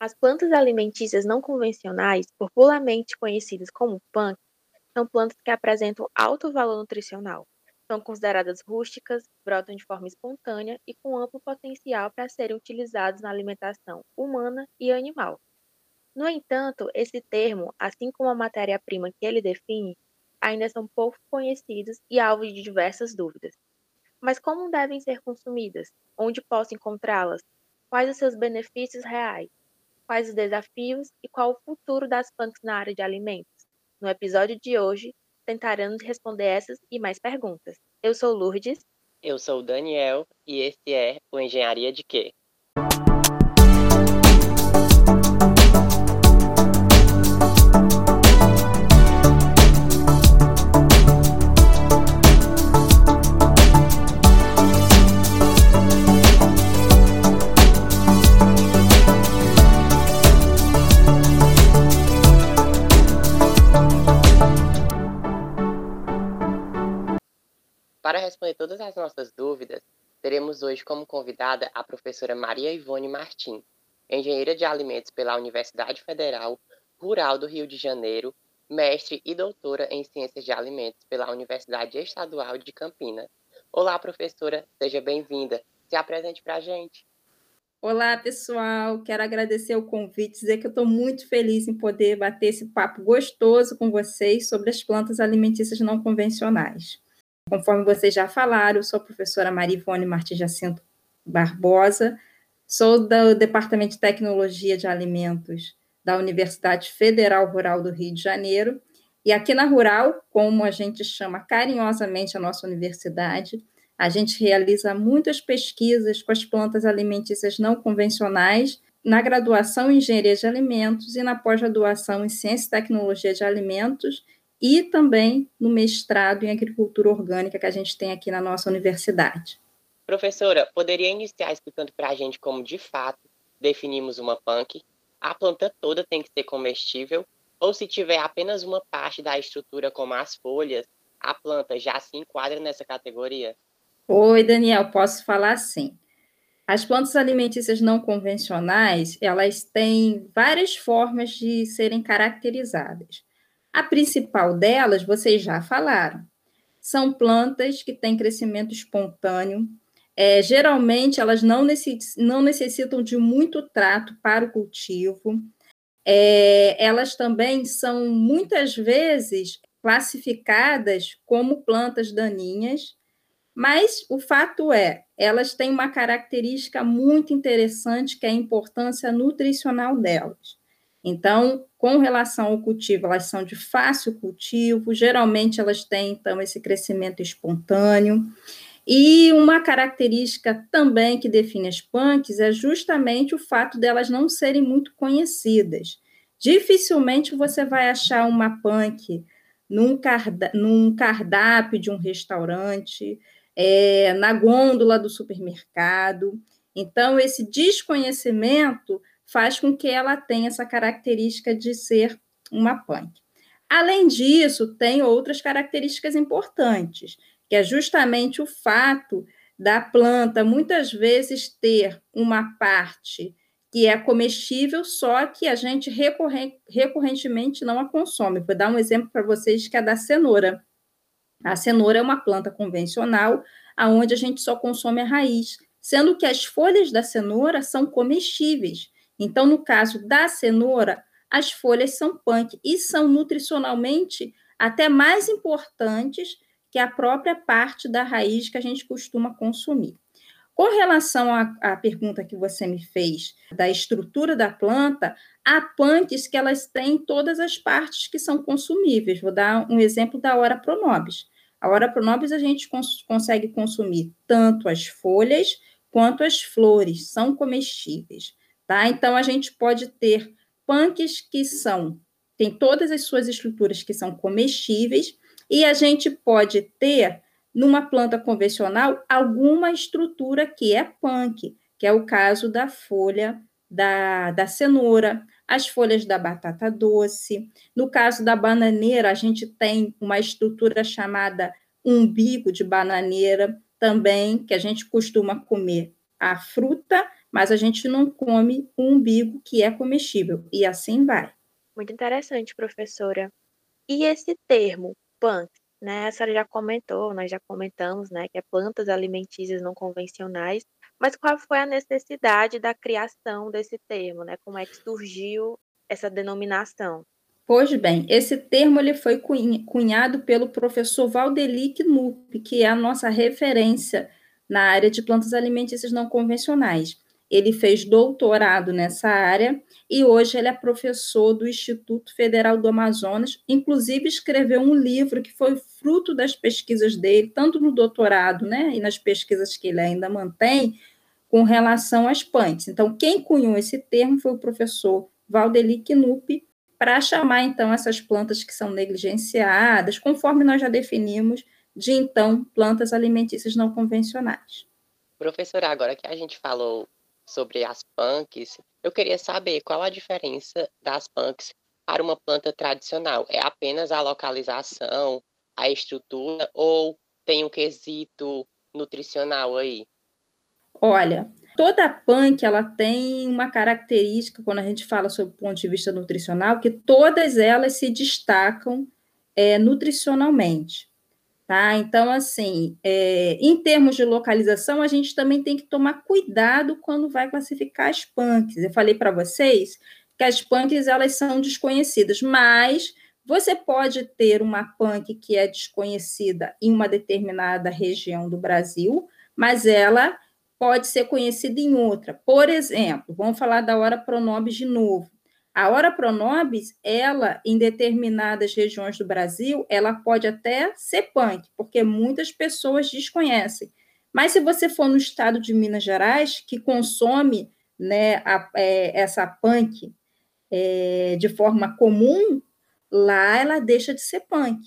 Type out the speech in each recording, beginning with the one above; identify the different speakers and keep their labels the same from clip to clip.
Speaker 1: As plantas alimentícias não convencionais, popularmente conhecidas como punk, são plantas que apresentam alto valor nutricional. São consideradas rústicas, brotam de forma espontânea e com amplo potencial para serem utilizados na alimentação humana e animal. No entanto, esse termo, assim como a matéria-prima que ele define, ainda são pouco conhecidos e alvo de diversas dúvidas. Mas como devem ser consumidas? Onde posso encontrá-las? Quais os seus benefícios reais? Quais os desafios e qual o futuro das punks na área de alimentos. No episódio de hoje, tentaremos responder essas e mais perguntas. Eu sou Lourdes.
Speaker 2: Eu sou o Daniel e esse é o Engenharia de Quê? Responder todas as nossas dúvidas, teremos hoje como convidada a professora Maria Ivone Martim, engenheira de alimentos pela Universidade Federal Rural do Rio de Janeiro, mestre e doutora em Ciências de Alimentos pela Universidade Estadual de Campinas. Olá, professora, seja bem-vinda. Se apresente para a gente.
Speaker 3: Olá, pessoal. Quero agradecer o convite, dizer que eu estou muito feliz em poder bater esse papo gostoso com vocês sobre as plantas alimentícias não convencionais. Conforme vocês já falaram, sou a professora Marivone Martins Jacinto Barbosa, sou do Departamento de Tecnologia de Alimentos da Universidade Federal Rural do Rio de Janeiro. E aqui na Rural, como a gente chama carinhosamente a nossa universidade, a gente realiza muitas pesquisas com as plantas alimentícias não convencionais na graduação em Engenharia de Alimentos e na pós-graduação em Ciência e Tecnologia de Alimentos e também no mestrado em agricultura orgânica que a gente tem aqui na nossa universidade.
Speaker 2: Professora, poderia iniciar explicando para a gente como de fato definimos uma punk? A planta toda tem que ser comestível? Ou se tiver apenas uma parte da estrutura, como as folhas, a planta já se enquadra nessa categoria?
Speaker 3: Oi, Daniel, posso falar sim. As plantas alimentícias não convencionais, elas têm várias formas de serem caracterizadas. A principal delas, vocês já falaram, são plantas que têm crescimento espontâneo. É, geralmente, elas não, necess, não necessitam de muito trato para o cultivo. É, elas também são, muitas vezes, classificadas como plantas daninhas, mas o fato é, elas têm uma característica muito interessante, que é a importância nutricional delas. Então, com relação ao cultivo, elas são de fácil cultivo, geralmente elas têm, então, esse crescimento espontâneo. E uma característica também que define as punks é justamente o fato delas não serem muito conhecidas. Dificilmente você vai achar uma punk num, num cardápio de um restaurante, é, na gôndola do supermercado. Então, esse desconhecimento faz com que ela tenha essa característica de ser uma punk. Além disso, tem outras características importantes, que é justamente o fato da planta muitas vezes ter uma parte que é comestível, só que a gente recorrentemente não a consome. Vou dar um exemplo para vocês que é da cenoura. A cenoura é uma planta convencional, aonde a gente só consome a raiz, sendo que as folhas da cenoura são comestíveis. Então, no caso da cenoura, as folhas são punk e são nutricionalmente até mais importantes que a própria parte da raiz que a gente costuma consumir. Com relação à, à, pergunta que você me fez da estrutura da planta, há punks que elas têm todas as partes que são consumíveis. Vou dar um exemplo da hora pronobis. A hora pronobis a gente cons consegue consumir tanto as folhas quanto as flores, são comestíveis. Tá? Então, a gente pode ter punks que são, tem todas as suas estruturas que são comestíveis, e a gente pode ter, numa planta convencional, alguma estrutura que é punk, que é o caso da folha da, da cenoura, as folhas da batata doce. No caso da bananeira, a gente tem uma estrutura chamada umbigo de bananeira, também, que a gente costuma comer a fruta mas a gente não come o umbigo que é comestível, e assim vai.
Speaker 1: Muito interessante, professora. E esse termo, punk, né? A senhora já comentou, nós já comentamos, né, que é plantas alimentícias não convencionais, mas qual foi a necessidade da criação desse termo, né? Como é que surgiu essa denominação?
Speaker 3: Pois bem, esse termo ele foi cunhado pelo professor Valdeli Knupp, que é a nossa referência na área de plantas alimentícias não convencionais. Ele fez doutorado nessa área e hoje ele é professor do Instituto Federal do Amazonas. Inclusive, escreveu um livro que foi fruto das pesquisas dele, tanto no doutorado né, e nas pesquisas que ele ainda mantém, com relação às plantas. Então, quem cunhou esse termo foi o professor Valdeli Knupp, para chamar, então, essas plantas que são negligenciadas, conforme nós já definimos, de, então, plantas alimentícias não convencionais.
Speaker 2: Professora, agora que a gente falou sobre as punks, eu queria saber qual a diferença das punks para uma planta tradicional. É apenas a localização, a estrutura ou tem um quesito nutricional aí?
Speaker 3: Olha, toda punk ela tem uma característica quando a gente fala sobre o ponto de vista nutricional, que todas elas se destacam é, nutricionalmente. Tá? Então, assim, é, em termos de localização, a gente também tem que tomar cuidado quando vai classificar as punks. Eu falei para vocês que as punks elas são desconhecidas, mas você pode ter uma punk que é desconhecida em uma determinada região do Brasil, mas ela pode ser conhecida em outra. Por exemplo, vamos falar da hora pronobis de novo. A hora pronobis, ela, em determinadas regiões do Brasil, ela pode até ser punk, porque muitas pessoas desconhecem. Mas se você for no estado de Minas Gerais, que consome né, a, é, essa punk é, de forma comum, lá ela deixa de ser punk.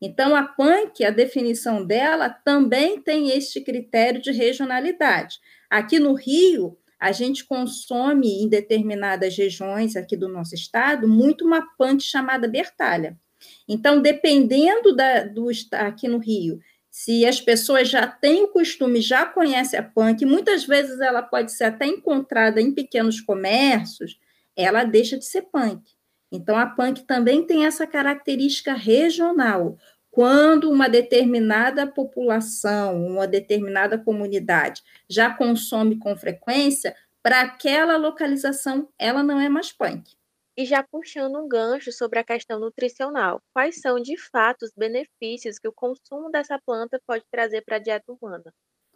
Speaker 3: Então, a punk, a definição dela também tem este critério de regionalidade. Aqui no Rio, a gente consome em determinadas regiões aqui do nosso estado muito uma punk chamada bertalha. Então, dependendo da, do aqui no Rio, se as pessoas já têm o costume, já conhecem a punk, muitas vezes ela pode ser até encontrada em pequenos comércios, ela deixa de ser punk. Então, a punk também tem essa característica regional. Quando uma determinada população, uma determinada comunidade já consome com frequência, para aquela localização ela não é mais punk.
Speaker 1: E já puxando um gancho sobre a questão nutricional, quais são de fato os benefícios que o consumo dessa planta pode trazer para a dieta humana?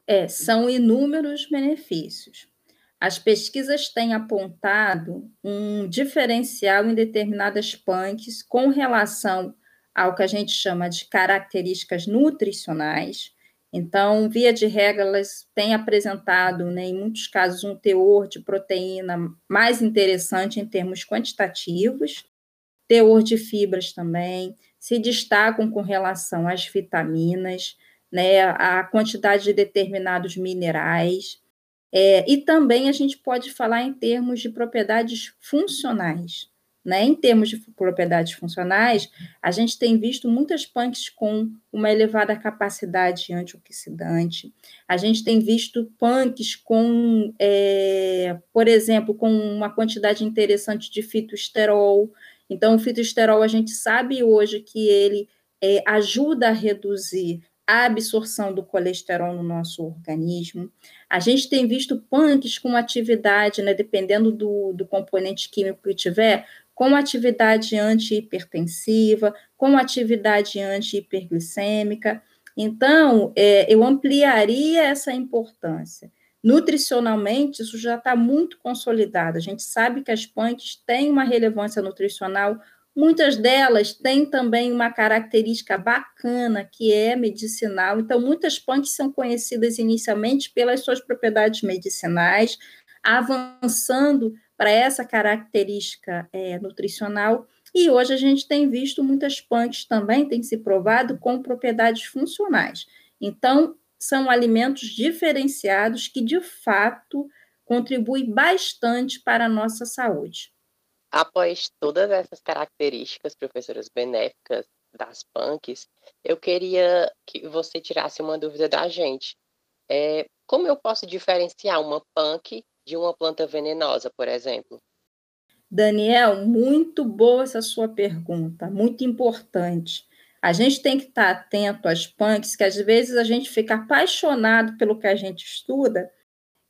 Speaker 3: É, são inúmeros benefícios. As pesquisas têm apontado um diferencial em determinadas punks com relação ao que a gente chama de características nutricionais. Então, via de regra, elas têm apresentado, né, em muitos casos, um teor de proteína mais interessante em termos quantitativos, teor de fibras também, se destacam com relação às vitaminas, né, a quantidade de determinados minerais, é, e também a gente pode falar em termos de propriedades funcionais. Né? Em termos de propriedades funcionais, a gente tem visto muitas punks com uma elevada capacidade antioxidante. A gente tem visto punks com, é, por exemplo, com uma quantidade interessante de fitoesterol. Então, o fitoesterol, a gente sabe hoje que ele é, ajuda a reduzir a absorção do colesterol no nosso organismo. A gente tem visto punks com atividade, né, dependendo do, do componente químico que tiver, com atividade antihipertensiva, com atividade antihiperglicêmica. Então, é, eu ampliaria essa importância. Nutricionalmente, isso já está muito consolidado. A gente sabe que as punks têm uma relevância nutricional, muitas delas têm também uma característica bacana, que é medicinal. Então, muitas punks são conhecidas inicialmente pelas suas propriedades medicinais, avançando para essa característica é, nutricional. E hoje a gente tem visto muitas punks também, tem se provado, com propriedades funcionais. Então, são alimentos diferenciados que, de fato, contribuem bastante para a nossa saúde.
Speaker 2: Após todas essas características, professoras benéficas das punks, eu queria que você tirasse uma dúvida da gente. É, como eu posso diferenciar uma punk de uma planta venenosa, por exemplo?
Speaker 3: Daniel, muito boa essa sua pergunta, muito importante. A gente tem que estar atento às punks, que às vezes a gente fica apaixonado pelo que a gente estuda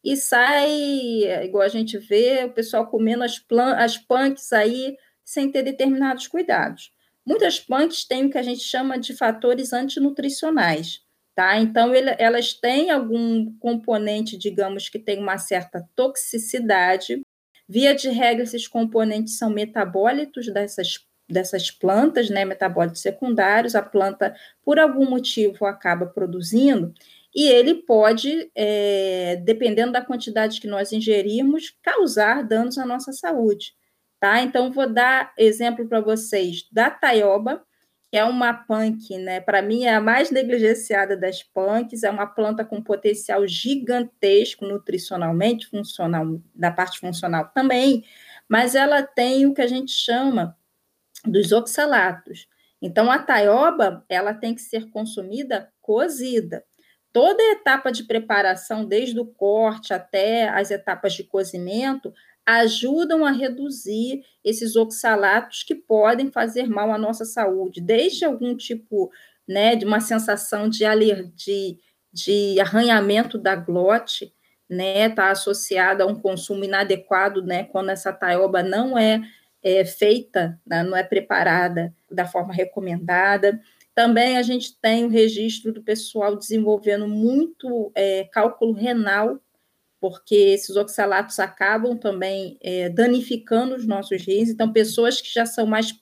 Speaker 3: e sai, igual a gente vê, o pessoal comendo as, as punks aí sem ter determinados cuidados. Muitas punks têm o que a gente chama de fatores antinutricionais, tá? Então, ele, elas têm algum componente, digamos, que tem uma certa toxicidade. Via de regra, esses componentes são metabólitos dessas, dessas plantas, né? Metabólitos secundários. A planta, por algum motivo, acaba produzindo, e ele pode, é, dependendo da quantidade que nós ingerimos, causar danos à nossa saúde. Tá? Então, vou dar exemplo para vocês da taioba, que é uma punk, né? Para mim, é a mais negligenciada das punks, é uma planta com potencial gigantesco nutricionalmente, funcional, da parte funcional também, mas ela tem o que a gente chama dos oxalatos. Então, a taioba, ela tem que ser consumida cozida toda a etapa de preparação, desde o corte até as etapas de cozimento, ajudam a reduzir esses oxalatos que podem fazer mal à nossa saúde, desde algum tipo né, de uma sensação de alergia, de arranhamento da glote, né, está associada a um consumo inadequado, né, quando essa taioba não é, é feita, né, não é preparada da forma recomendada. Também a gente tem o registro do pessoal desenvolvendo muito é, cálculo renal, porque esses oxalatos acabam também é, danificando os nossos rins. Então, pessoas que já são mais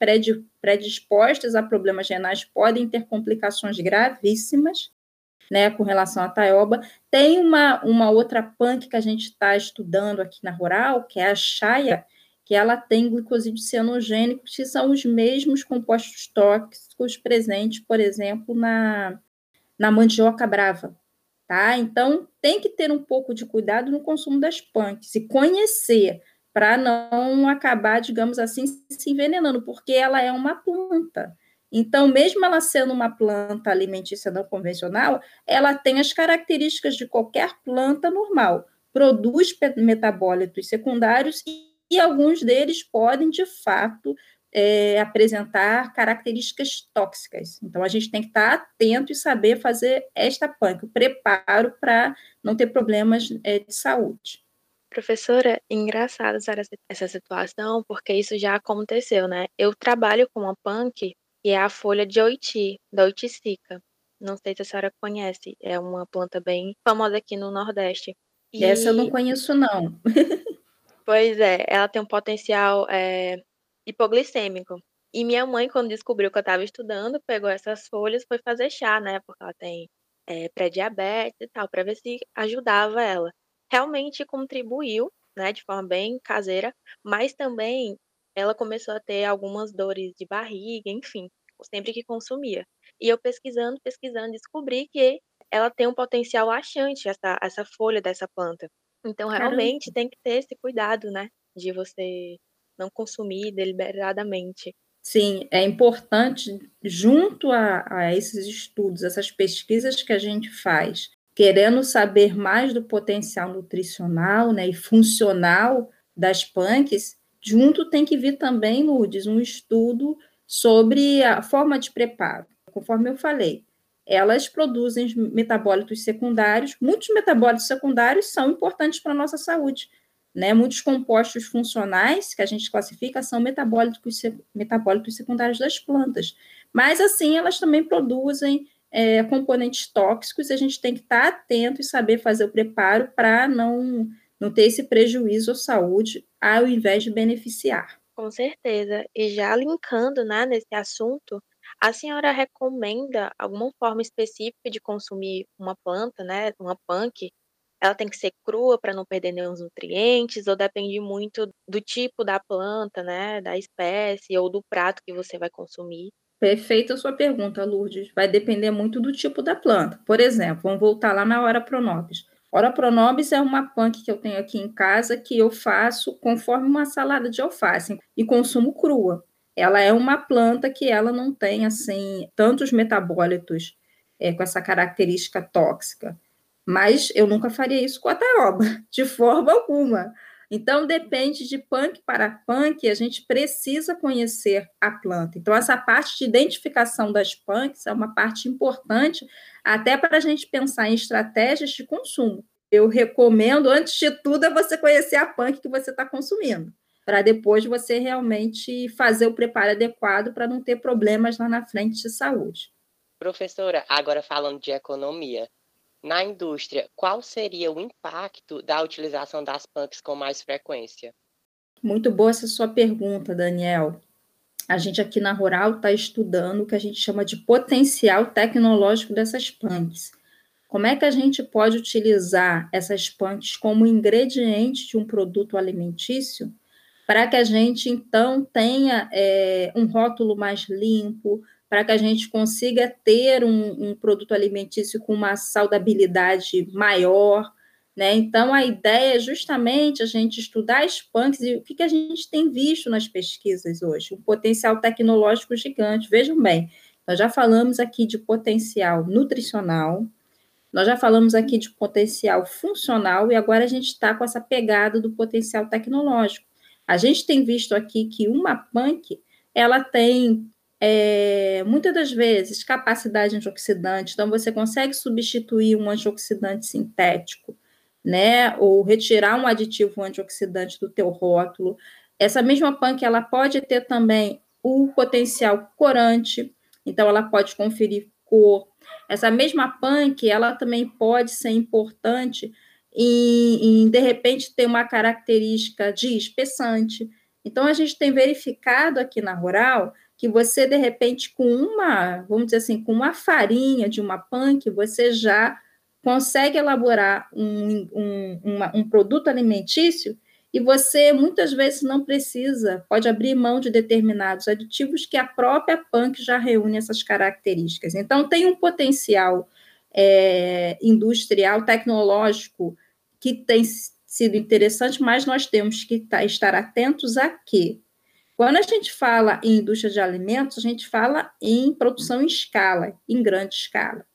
Speaker 3: predispostas a problemas renais podem ter complicações gravíssimas. Né, com relação à taioba. Tem uma, uma outra punk que a gente está estudando aqui na Rural, que é a chaia, que ela tem glicosídeos cianogênicos, que são os mesmos compostos tóxicos presentes, por exemplo, na, na mandioca brava. Tá? Então, tem que ter um pouco de cuidado no consumo das punks e conhecer para não acabar, digamos assim, se envenenando, porque ela é uma planta. Então, mesmo ela sendo uma planta alimentícia não convencional, ela tem as características de qualquer planta normal. Produz metabólitos secundários e e alguns deles podem, de fato, é, apresentar características tóxicas. Então, a gente tem que estar atento e saber fazer esta punk, o preparo para não ter problemas é, de saúde.
Speaker 1: Professora, engraçado essa situação, porque isso já aconteceu, né? Eu trabalho com uma punk, que é a folha de oiti, da oiticica. Não sei se a senhora conhece, é uma planta bem famosa aqui no Nordeste.
Speaker 3: E... Essa eu não conheço, não.
Speaker 1: Pois é, ela tem um potencial é, hipoglicêmico. E minha mãe, quando descobriu que eu estava estudando, pegou essas folhas, foi fazer chá, né? Porque ela tem é, pré-diabetes e tal, para ver se ajudava ela. Realmente contribuiu, né, de forma bem caseira, mas também ela começou a ter algumas dores de barriga, enfim, sempre que consumia. E eu pesquisando, pesquisando, descobri que ela tem um potencial laxante, essa, essa folha dessa planta. Então, realmente Caramba. tem que ter esse cuidado, né? De você não consumir deliberadamente.
Speaker 3: Sim, é importante, junto a, a, esses estudos, essas pesquisas que a gente faz, querendo saber mais do potencial nutricional né, e funcional das punks, junto tem que vir também, Lourdes, um estudo sobre a forma de preparo. Conforme eu falei, elas produzem metabólitos secundários. Muitos metabólitos secundários são importantes para a nossa saúde. Né? Muitos compostos funcionais que a gente classifica são metabólicos, metabólitos secundários das plantas. Mas, assim, elas também produzem é, componentes tóxicos e a gente tem que estar atento e saber fazer o preparo para não, não ter esse prejuízo à saúde, ao invés de beneficiar.
Speaker 1: Com certeza. E já linkando né, nesse assunto, a senhora recomenda alguma forma específica de consumir uma planta, né, uma punk? Ela tem que ser crua para não perder nenhum nutrientes ou depende muito do tipo da planta, né, da espécie ou do prato que você vai consumir?
Speaker 3: Perfeita a sua pergunta, Lourdes. Vai depender muito do tipo da planta. Por exemplo, vamos voltar lá na hora pronobis. Ora pronobis é uma punk que eu tenho aqui em casa que eu faço conforme uma salada de alface e consumo crua ela é uma planta que ela não tem assim tantos metabólitos é, com essa característica tóxica. Mas eu nunca faria isso com a taioba, de forma alguma. Então, depende de punk para punk, a gente precisa conhecer a planta. Então, essa parte de identificação das punks é uma parte importante, até para a gente pensar em estratégias de consumo. Eu recomendo, antes de tudo, é você conhecer a punk que você está consumindo, para depois você realmente fazer o preparo adequado para não ter problemas lá na frente de saúde.
Speaker 2: Professora, agora falando de economia, na indústria, qual seria o impacto da utilização das punks com mais frequência?
Speaker 3: Muito boa essa sua pergunta, Daniel. A gente aqui na Rural está estudando o que a gente chama de potencial tecnológico dessas punks. Como é que a gente pode utilizar essas punks como ingrediente de um produto alimentício para que a gente, então, tenha é, um rótulo mais limpo, para que a gente consiga ter um, um, produto alimentício com uma saudabilidade maior. Né? Então, a ideia é justamente a gente estudar as punks e o que, que a gente tem visto nas pesquisas hoje, um potencial tecnológico gigante. Vejam bem, nós já falamos aqui de potencial nutricional, nós já falamos aqui de potencial funcional e agora a gente está com essa pegada do potencial tecnológico. A gente tem visto aqui que uma punk ela tem é, muitas das vezes, capacidade antioxidante, então você consegue substituir um antioxidante sintético, né, ou retirar um aditivo antioxidante do teu rótulo. Essa mesma punk, ela pode ter também o potencial corante, então ela pode conferir cor. Essa mesma punk, ela também pode ser importante em, em de repente, ter uma característica de espessante. Então, a gente tem verificado aqui na Rural que você, de repente, com uma, vamos dizer assim, com uma farinha de uma punk, você já consegue elaborar um, um, uma, um produto alimentício e você muitas vezes não precisa, pode abrir mão de determinados aditivos que a própria punk já reúne essas características. Então, tem um potencial é, industrial, tecnológico, que tem sido interessante, mas nós temos que estar atentos a que quando a gente fala em indústria de alimentos, a gente fala em produção em escala, em grande escala.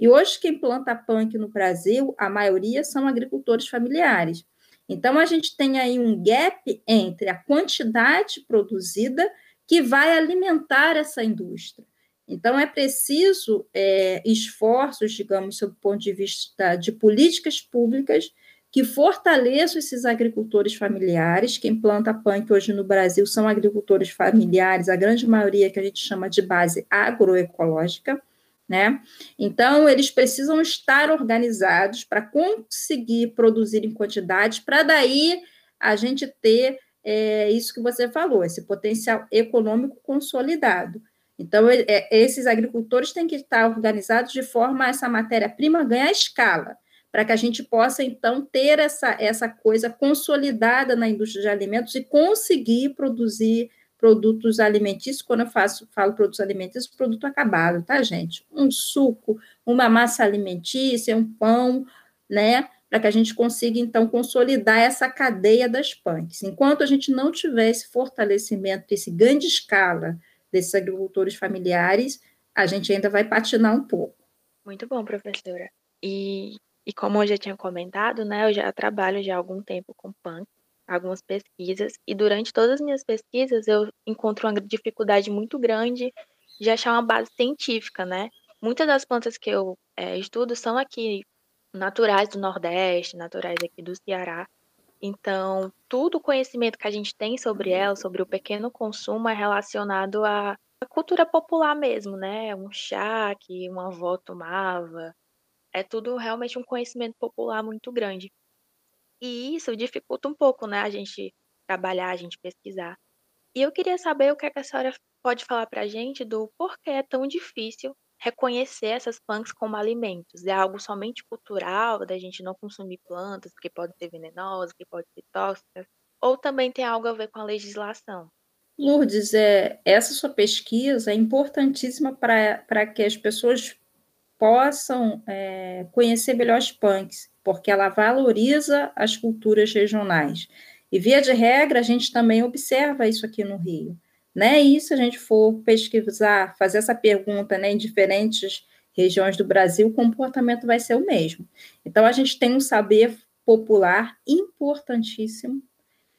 Speaker 3: E hoje, quem planta punk no Brasil, a maioria são agricultores familiares. Então, a gente tem aí um gap entre a quantidade produzida que vai alimentar essa indústria. Então, é preciso é, esforços, digamos, sob o ponto de vista de políticas públicas, que fortaleça esses agricultores familiares. Quem planta punk hoje no Brasil são agricultores familiares, a grande maioria que a gente chama de base agroecológica. Né? Então, eles precisam estar organizados para conseguir produzir em quantidade, para daí a gente ter é, isso que você falou, esse potencial econômico consolidado. Então, é, esses agricultores têm que estar organizados de forma a essa matéria-prima ganhar escala para que a gente possa, então, ter essa, essa coisa consolidada na indústria de alimentos e conseguir produzir produtos alimentícios. Quando eu faço, falo produtos alimentícios, produto acabado, tá, gente? Um suco, uma massa alimentícia, um pão, né? Para que a gente consiga, então, consolidar essa cadeia das punks. Enquanto a gente não tiver esse fortalecimento, esse ganho de escala desses agricultores familiares, a gente ainda vai patinar um pouco.
Speaker 1: Muito bom, professora. E e como eu já tinha comentado, né, eu já trabalho já há algum tempo com punk, algumas pesquisas, e durante todas as minhas pesquisas eu encontro uma dificuldade muito grande de achar uma base científica, né? Muitas das plantas que eu é, estudo são aqui naturais do Nordeste, naturais aqui do Ceará. Então, todo o conhecimento que a gente tem sobre elas, sobre o pequeno consumo, é relacionado à cultura popular mesmo, né? Um chá que uma avó tomava, é tudo realmente um conhecimento popular muito grande. E isso dificulta um pouco, né, a gente trabalhar, a gente pesquisar. E eu queria saber o que, é que a senhora pode falar para a gente do porquê é tão difícil reconhecer essas plantas como alimentos. É algo somente cultural, da gente não consumir plantas, que podem ser venenosas, que podem ser tóxicas, ou também tem algo a ver com a legislação?
Speaker 3: Lourdes, é, essa sua pesquisa é importantíssima para que as pessoas possam é, conhecer melhor os punks, porque ela valoriza as culturas regionais. E, via de regra, a gente também observa isso aqui no Rio. Né? E se a gente for pesquisar, fazer essa pergunta né, em diferentes regiões do Brasil, o comportamento vai ser o mesmo. Então, a gente tem um saber popular importantíssimo,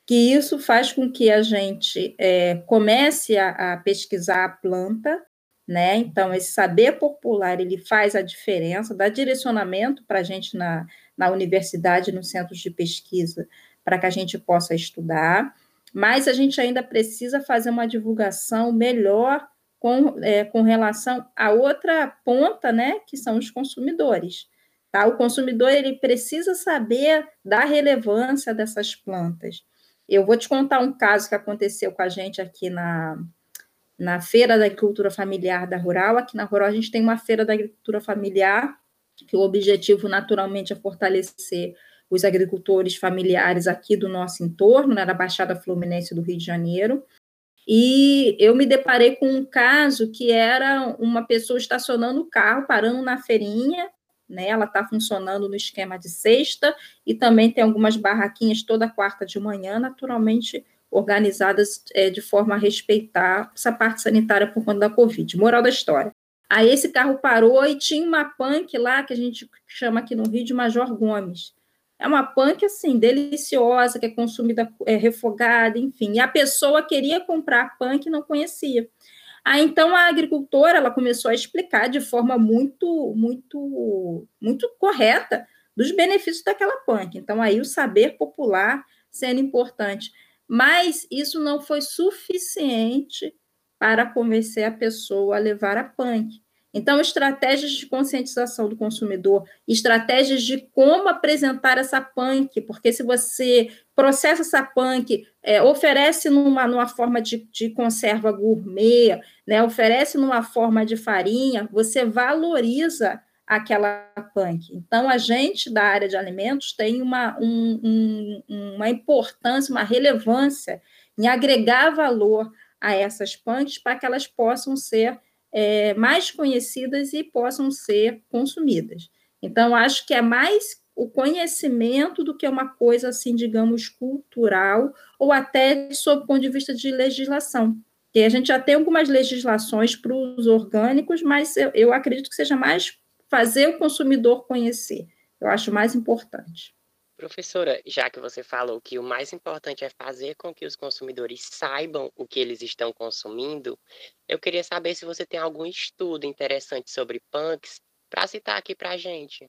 Speaker 3: que isso faz com que a gente é, comece a, a pesquisar a planta, né? Então, esse saber popular ele faz a diferença, dá direcionamento para a gente na, na universidade, nos centros de pesquisa, para que a gente possa estudar, mas a gente ainda precisa fazer uma divulgação melhor com, é, com relação à outra ponta, né, que são os consumidores. Tá? O consumidor ele precisa saber da relevância dessas plantas. Eu vou te contar um caso que aconteceu com a gente aqui na, na Feira da Agricultura Familiar da Rural. Aqui na Rural a gente tem uma Feira da Agricultura Familiar, que o objetivo naturalmente é fortalecer os agricultores familiares aqui do nosso entorno, né, da Baixada Fluminense do Rio de Janeiro. E eu me deparei com um caso que era uma pessoa estacionando o carro, parando na feirinha, né? Ela está funcionando no esquema de sexta e também tem algumas barraquinhas toda quarta de manhã, naturalmente organizadas é, de forma a respeitar essa parte sanitária por conta da Covid. Moral da história. Aí esse carro parou e tinha uma punk lá que a gente chama aqui no Rio de Major Gomes. É uma punk assim, deliciosa, que é consumida é, refogada, enfim. E a pessoa queria comprar a punk e não conhecia. Aí então a agricultora ela começou a explicar de forma muito, muito, muito correta dos benefícios daquela punk. Então aí o saber popular sendo importante, mas isso não foi suficiente para convencer a pessoa a levar a punk. Então, estratégias de conscientização do consumidor, estratégias de como apresentar essa punk, porque se você processa essa punk, é, oferece numa, numa forma de, de conserva gourmet, né, oferece numa forma de farinha, você valoriza aquela punk. Então, a gente da área de alimentos tem uma, um, um, uma importância, uma relevância em agregar valor a essas punks para que elas possam ser é, mais conhecidas e possam ser consumidas. Então, acho que é mais o conhecimento do que uma coisa assim, digamos, cultural, ou até sob o ponto de vista de legislação. Porque a gente já tem algumas legislações para os orgânicos, mas eu, eu acredito que seja mais fazer o consumidor conhecer. Eu acho mais importante.
Speaker 2: Professora, já que você falou que o mais importante é fazer com que os consumidores saibam o que eles estão consumindo, eu queria saber se você tem algum estudo interessante sobre punks para citar aqui para a gente.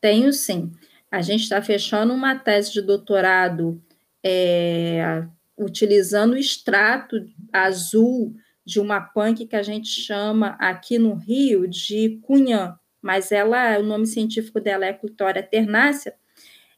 Speaker 3: Tenho sim. A gente está fechando uma tese de doutorado é, utilizando o extrato azul de uma punk que a gente chama aqui no Rio de cunhã, mas ela, o nome científico dela é Clitória ternácea,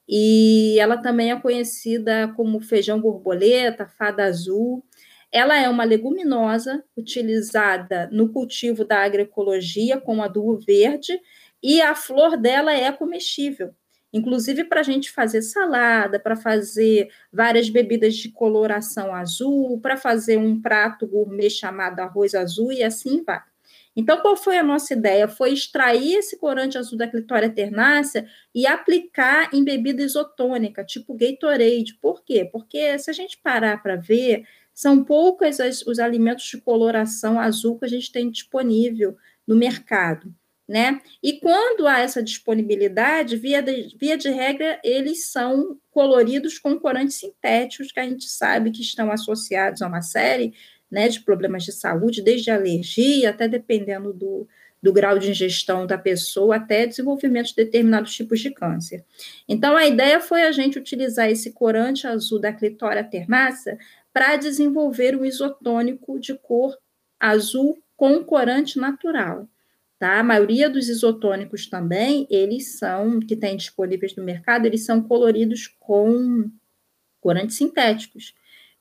Speaker 3: e ela também é conhecida como feijão borboleta, fada azul. Ela é uma leguminosa utilizada no cultivo da agroecologia como adubo verde e a flor dela é comestível. Inclusive para a gente fazer salada, para fazer várias bebidas de coloração azul, para fazer um prato gourmet chamado arroz azul e assim vai. Então, qual foi a nossa ideia? Foi extrair esse corante azul da clitória ternácea e aplicar em bebida isotônica, tipo Gatorade. Por quê? Porque se a gente parar para ver, são poucos os alimentos de coloração azul que a gente tem disponível no mercado. Né? E quando há essa disponibilidade, via de, via de regra, eles são coloridos com corantes sintéticos, que a gente sabe que estão associados a uma série né, de problemas de saúde, desde alergia, até dependendo do, do grau de ingestão da pessoa, até desenvolvimento de determinados tipos de câncer. Então, a ideia foi a gente utilizar esse corante azul da clitória ternácea para desenvolver um isotônico de cor azul com corante natural. Tá? A maioria dos isotônicos também, eles são, que tem disponíveis no mercado, eles são coloridos com corantes sintéticos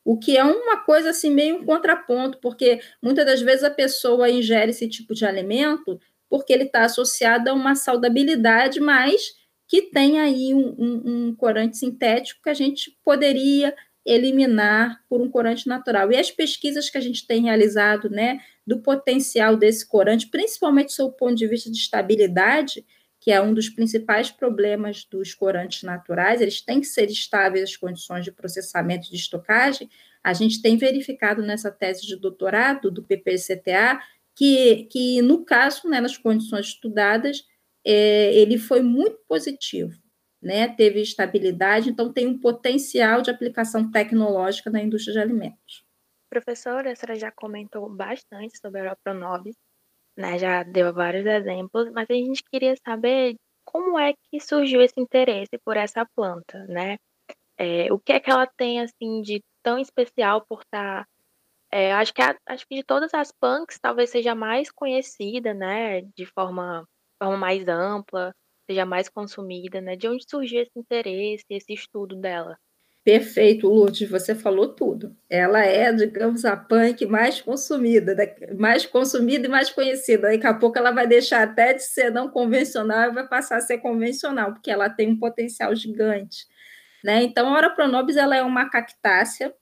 Speaker 3: o que é uma coisa assim meio um contraponto, porque muitas das vezes a pessoa ingere esse tipo de alimento porque ele está associado a uma saudabilidade, mas que tem aí um, um, um, corante sintético que a gente poderia eliminar por um corante natural. E as pesquisas que a gente tem realizado, né, do potencial desse corante, principalmente do seu ponto de vista de estabilidade, que é um dos principais problemas dos corantes naturais, eles têm que ser estáveis as condições de processamento e de estocagem. A gente tem verificado nessa tese de doutorado do PPCTA que, que no caso, né, nas condições estudadas, é, ele foi muito positivo, né, teve estabilidade, então tem um potencial de aplicação tecnológica na indústria de alimentos.
Speaker 1: Professora, a senhora já comentou bastante sobre a Europronobis, né, já deu vários exemplos, mas a gente queria saber como é que surgiu esse interesse por essa planta, né? É, o que é que ela tem assim de tão especial por estar tá, é, acho que a, acho que de todas as punks talvez seja mais conhecida, né, de forma, forma mais ampla, seja mais consumida, né? De onde surgiu esse interesse, esse estudo dela?
Speaker 3: Perfeito, Lourdes, você falou tudo. Ela é, digamos, a punk mais consumida, mais consumida e mais conhecida. Daqui a pouco ela vai deixar até de ser não convencional e vai passar a ser convencional, porque ela tem um potencial gigante. Né? Então, a Ora pronobis ela é uma cactácea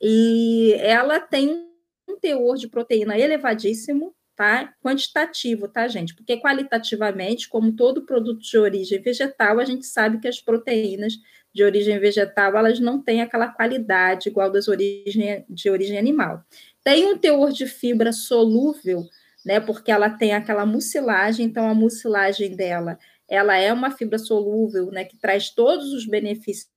Speaker 3: e ela tem um teor de proteína elevadíssimo, tá? Quantitativo, tá, gente? Porque qualitativamente, como todo produto de origem vegetal, a gente sabe que as proteínas de origem vegetal, elas não têm aquela qualidade igual das origem, de origem animal. Tem um teor de fibra solúvel, né, porque ela tem aquela mucilagem, então a mucilagem dela, ela é uma fibra solúvel, né, que traz todos os benefícios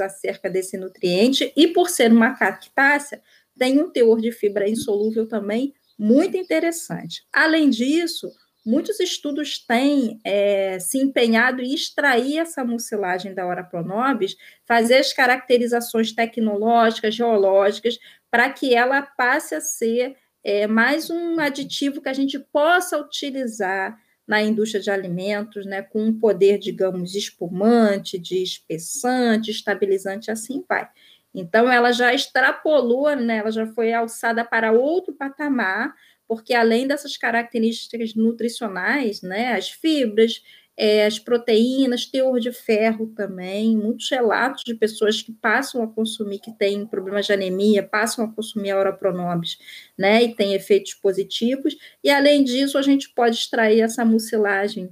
Speaker 3: acerca desse nutriente, e por ser uma cactácea, tem um teor de fibra insolúvel também muito interessante. Além disso, muitos estudos têm é, se empenhado em extrair essa mucilagem da Ora pronobis, fazer as caracterizações tecnológicas, geológicas, para que ela passe a ser é, mais um aditivo que a gente possa utilizar na indústria de alimentos, né, com um poder, digamos, espumante, de espessante, estabilizante, assim vai. Então, ela já extrapolou, né, ela já foi alçada para outro patamar, porque além dessas características nutricionais, né, as fibras, é, as proteínas, teor de ferro também, muitos relatos de pessoas que passam a consumir, que têm problemas de anemia, passam a consumir a Pronobis, né, e tem efeitos positivos, e além disso, a gente pode extrair essa mucilagem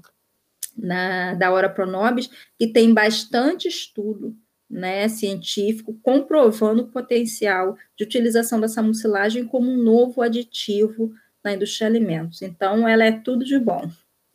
Speaker 3: na, da Pronobis, que tem bastante estudo, né, científico comprovando o potencial de utilização dessa mucilagem como um novo aditivo na indústria de alimentos. Então, ela é tudo de bom.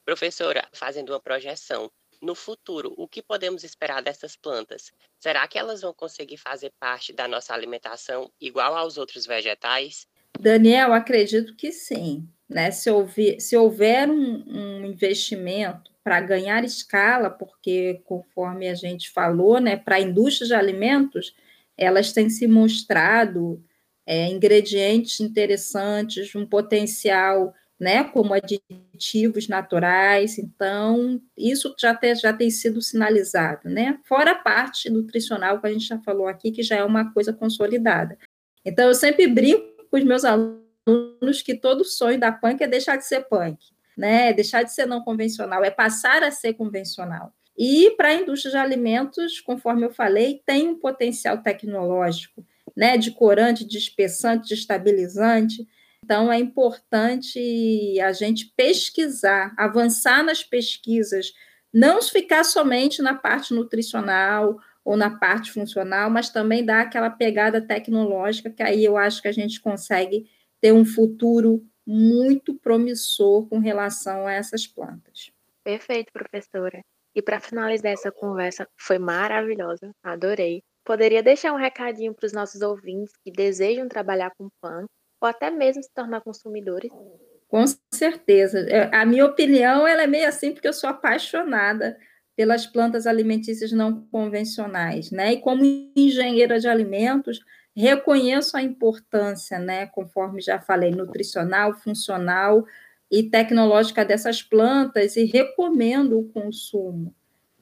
Speaker 2: Professora, fazendo uma projeção, no futuro, o que podemos esperar dessas plantas? Será que elas vão conseguir fazer parte da nossa alimentação igual aos outros vegetais?
Speaker 3: Daniel, acredito que sim. Né? Se, houver, se houver um, um investimento para ganhar escala, porque conforme a gente falou, né, para a indústria de alimentos, elas têm se mostrado é, ingredientes interessantes, um potencial né, como aditivos naturais, então isso já, te, já tem sido sinalizado, né? Fora a parte nutricional que a gente já falou aqui, que já é uma coisa consolidada. Então, eu sempre brinco com os meus alunos que todo sonho da punk é deixar de ser punk, né? É deixar de ser não convencional, é passar a ser convencional. E para a indústria de alimentos, conforme eu falei, tem um potencial tecnológico né, de corante, de espessante, de estabilizante. Então, é importante a gente pesquisar, avançar nas pesquisas, não ficar somente na parte nutricional ou na parte funcional, mas também dar aquela pegada tecnológica, que aí eu acho que a gente consegue ter um futuro muito promissor com relação a essas plantas.
Speaker 1: Perfeito, professora. E para finalizar essa conversa, foi maravilhosa, adorei. Poderia deixar um recadinho para os nossos ouvintes que desejam trabalhar com punk ou até mesmo se tornar consumidores?
Speaker 3: Com certeza. É, a minha opinião ela é meio assim porque eu sou apaixonada pelas plantas alimentícias não convencionais, né? E como engenheira de alimentos, reconheço a importância, né, conforme já falei, nutricional, funcional e tecnológica dessas plantas e recomendo o consumo.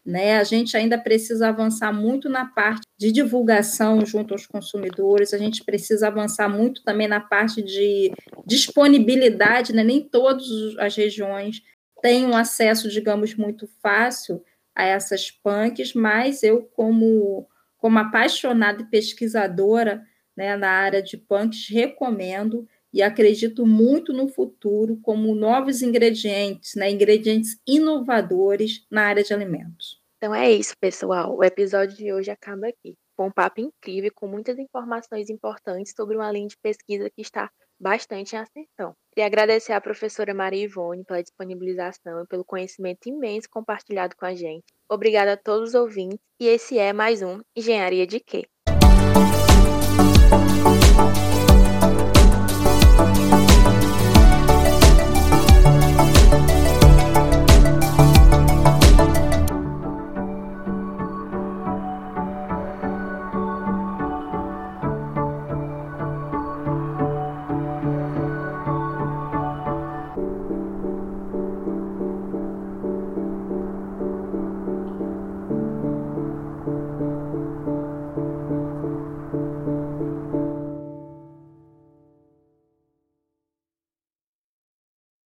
Speaker 3: Né? A gente ainda precisa avançar muito na parte de divulgação junto aos consumidores, a gente precisa avançar muito também na parte de disponibilidade, né? nem todas as regiões têm um acesso, digamos, muito fácil a essas punks, mas eu, como, como apaixonada e pesquisadora né, na área de punks, recomendo e acredito muito no futuro como novos ingredientes, né, ingredientes inovadores na área de alimentos.
Speaker 1: Então é isso, pessoal. O episódio de hoje acaba aqui. Foi um papo incrível, com muitas informações importantes sobre uma linha de pesquisa que está bastante em ascensão. E agradecer à professora Maria Ivone pela disponibilização e pelo conhecimento imenso compartilhado com a gente. Obrigada a todos os ouvintes e esse é mais um Engenharia de Quê?